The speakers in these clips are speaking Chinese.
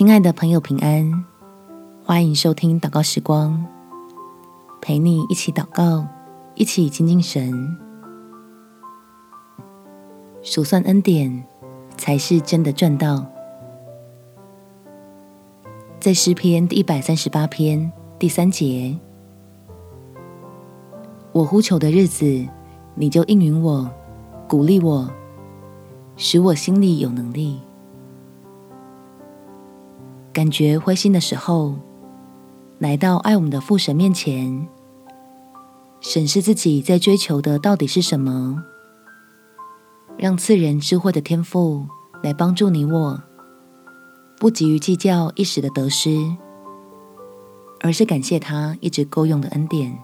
亲爱的朋友，平安！欢迎收听祷告时光，陪你一起祷告，一起亲近神。数算恩典，才是真的赚到。在诗篇第一百三十八篇第三节，我呼求的日子，你就应允我，鼓励我，使我心里有能力。感觉灰心的时候，来到爱我们的父神面前，审视自己在追求的到底是什么，让赐人智慧的天赋来帮助你我，不急于计较一时的得失，而是感谢他一直够用的恩典。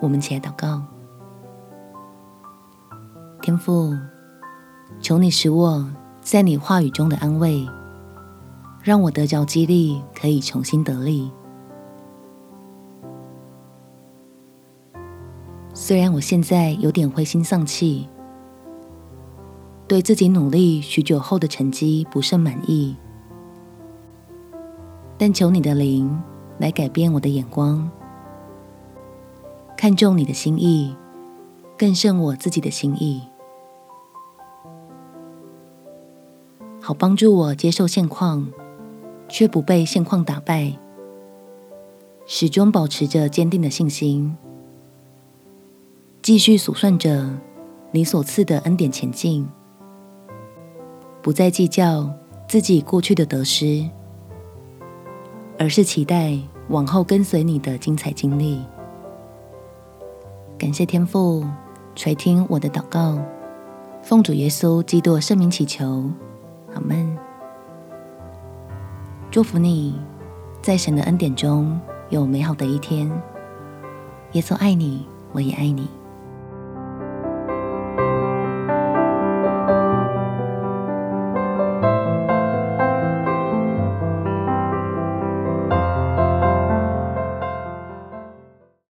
我们起来祷告，天父，求你使我在你话语中的安慰。让我得着激励，可以重新得力。虽然我现在有点灰心丧气，对自己努力许久后的成绩不甚满意，但求你的灵来改变我的眼光，看重你的心意，更胜我自己的心意，好帮助我接受现况。却不被现况打败，始终保持着坚定的信心，继续数算着你所赐的恩典前进，不再计较自己过去的得失，而是期待往后跟随你的精彩经历。感谢天父垂听我的祷告，奉主耶稣基督圣名祈求，阿门。祝福你，在神的恩典中有美好的一天。耶稣爱你，我也爱你。